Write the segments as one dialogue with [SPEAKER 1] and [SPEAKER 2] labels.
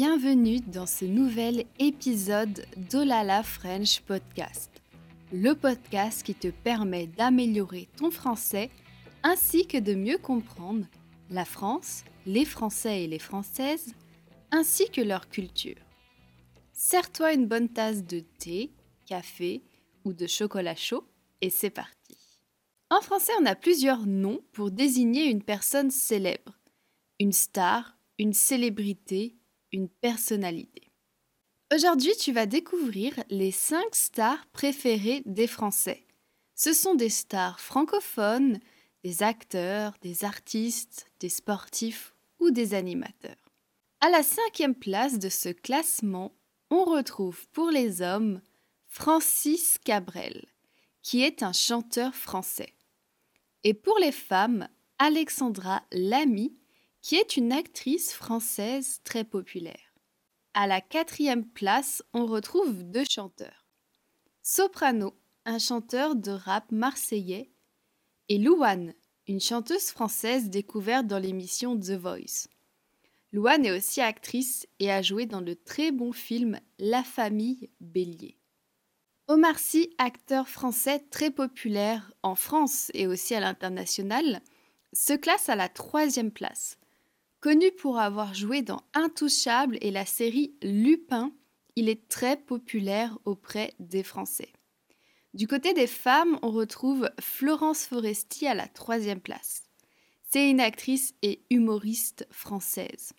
[SPEAKER 1] Bienvenue dans ce nouvel épisode d'Olala French Podcast, le podcast qui te permet d'améliorer ton français ainsi que de mieux comprendre la France, les Français et les Françaises, ainsi que leur culture. Serre-toi une bonne tasse de thé, café ou de chocolat chaud et c'est parti. En français, on a plusieurs noms pour désigner une personne célèbre. Une star, une célébrité, une personnalité. Aujourd'hui, tu vas découvrir les 5 stars préférées des Français. Ce sont des stars francophones, des acteurs, des artistes, des sportifs ou des animateurs. À la cinquième place de ce classement, on retrouve pour les hommes Francis Cabrel, qui est un chanteur français. Et pour les femmes, Alexandra Lamy, qui est une actrice française très populaire. À la quatrième place, on retrouve deux chanteurs. Soprano, un chanteur de rap marseillais, et Louane, une chanteuse française découverte dans l'émission The Voice. Louane est aussi actrice et a joué dans le très bon film La famille Bélier. Omar Sy, acteur français très populaire en France et aussi à l'international, se classe à la troisième place. Connu pour avoir joué dans Intouchable et la série Lupin, il est très populaire auprès des Français. Du côté des femmes, on retrouve Florence Foresti à la troisième place. C'est une actrice et humoriste française.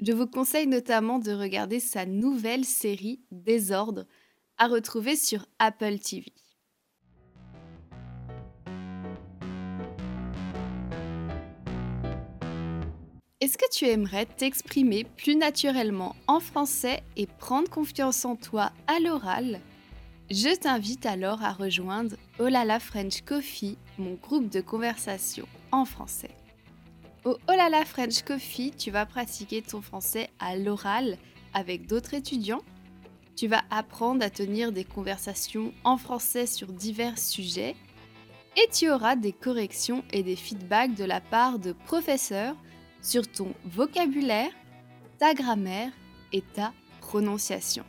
[SPEAKER 1] Je vous conseille notamment de regarder sa nouvelle série Désordre à retrouver sur Apple TV. Est-ce que tu aimerais t'exprimer plus naturellement en français et prendre confiance en toi à l'oral? Je t'invite alors à rejoindre Olala French Coffee, mon groupe de conversation en français. Au Olala French Coffee, tu vas pratiquer ton français à l'oral avec d'autres étudiants. Tu vas apprendre à tenir des conversations en français sur divers sujets. Et tu auras des corrections et des feedbacks de la part de professeurs sur ton vocabulaire, ta grammaire et ta prononciation.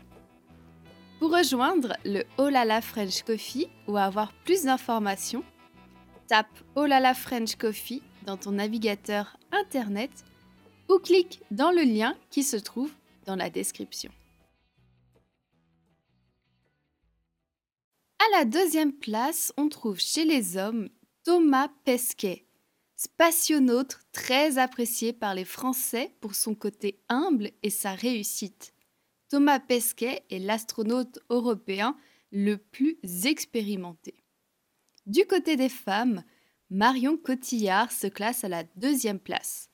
[SPEAKER 1] Pour rejoindre le Olala French Coffee ou avoir plus d'informations, tape Olala French Coffee dans ton navigateur internet ou clique dans le lien qui se trouve dans la description. À la deuxième place, on trouve chez les hommes Thomas Pesquet, spationautre très apprécié par les Français pour son côté humble et sa réussite. Thomas Pesquet est l'astronaute européen le plus expérimenté. Du côté des femmes, Marion Cotillard se classe à la deuxième place.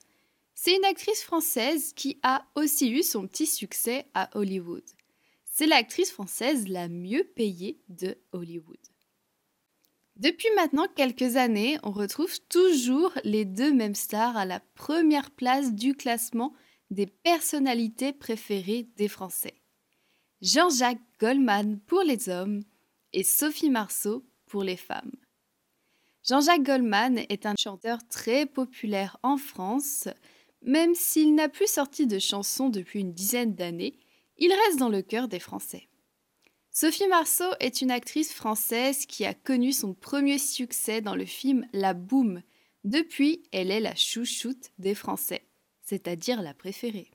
[SPEAKER 1] C'est une actrice française qui a aussi eu son petit succès à Hollywood. C'est l'actrice française la mieux payée de Hollywood. Depuis maintenant quelques années, on retrouve toujours les deux mêmes stars à la première place du classement des personnalités préférées des Français. Jean-Jacques Goldman pour les hommes et Sophie Marceau pour les femmes. Jean-Jacques Goldman est un chanteur très populaire en France, même s'il n'a plus sorti de chansons depuis une dizaine d'années, il reste dans le cœur des Français. Sophie Marceau est une actrice française qui a connu son premier succès dans le film La Boum. Depuis, elle est la chouchoute des Français, c'est-à-dire la préférée.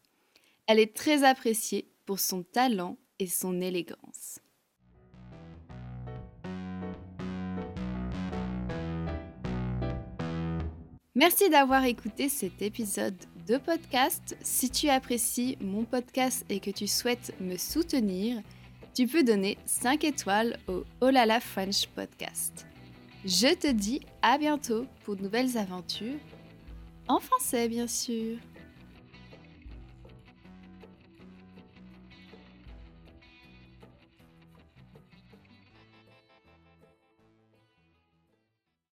[SPEAKER 1] Elle est très appréciée pour son talent et son élégance. Merci d'avoir écouté cet épisode de podcast. Si tu apprécies mon podcast et que tu souhaites me soutenir, tu peux donner 5 étoiles au Olala French Podcast. Je te dis à bientôt pour de nouvelles aventures, en français bien sûr.